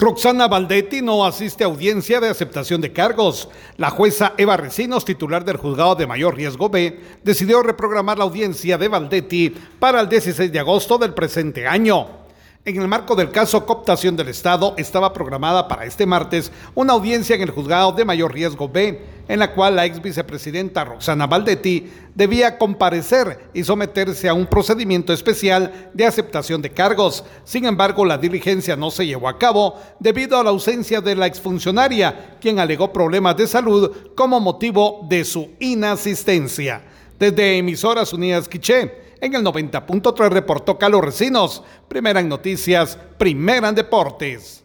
Roxana Valdetti no asiste a audiencia de aceptación de cargos. La jueza Eva Recinos, titular del juzgado de mayor riesgo B, decidió reprogramar la audiencia de Valdetti para el 16 de agosto del presente año. En el marco del caso cooptación del Estado, estaba programada para este martes una audiencia en el juzgado de mayor riesgo B, en la cual la ex vicepresidenta Roxana Valdetti debía comparecer y someterse a un procedimiento especial de aceptación de cargos. Sin embargo, la diligencia no se llevó a cabo debido a la ausencia de la exfuncionaria, quien alegó problemas de salud como motivo de su inasistencia. Desde Emisoras Unidas Quiché, en el 90.3 reportó Carlos Recinos, primera en noticias, primera en deportes.